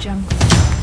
Jungle.